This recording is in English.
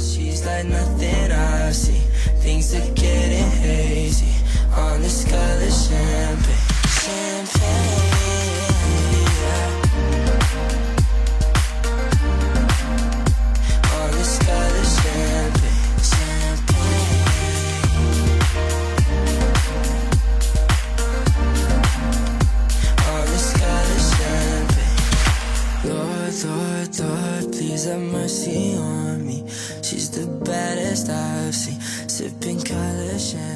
she's like nothing I see. Things are getting hazy on this color champagne. Champagne. yeah. On this champagne. Champagne. On this champagne. Lord, Lord, Lord, please have mercy on me. She's the baddest I've seen. Sipping color champagne.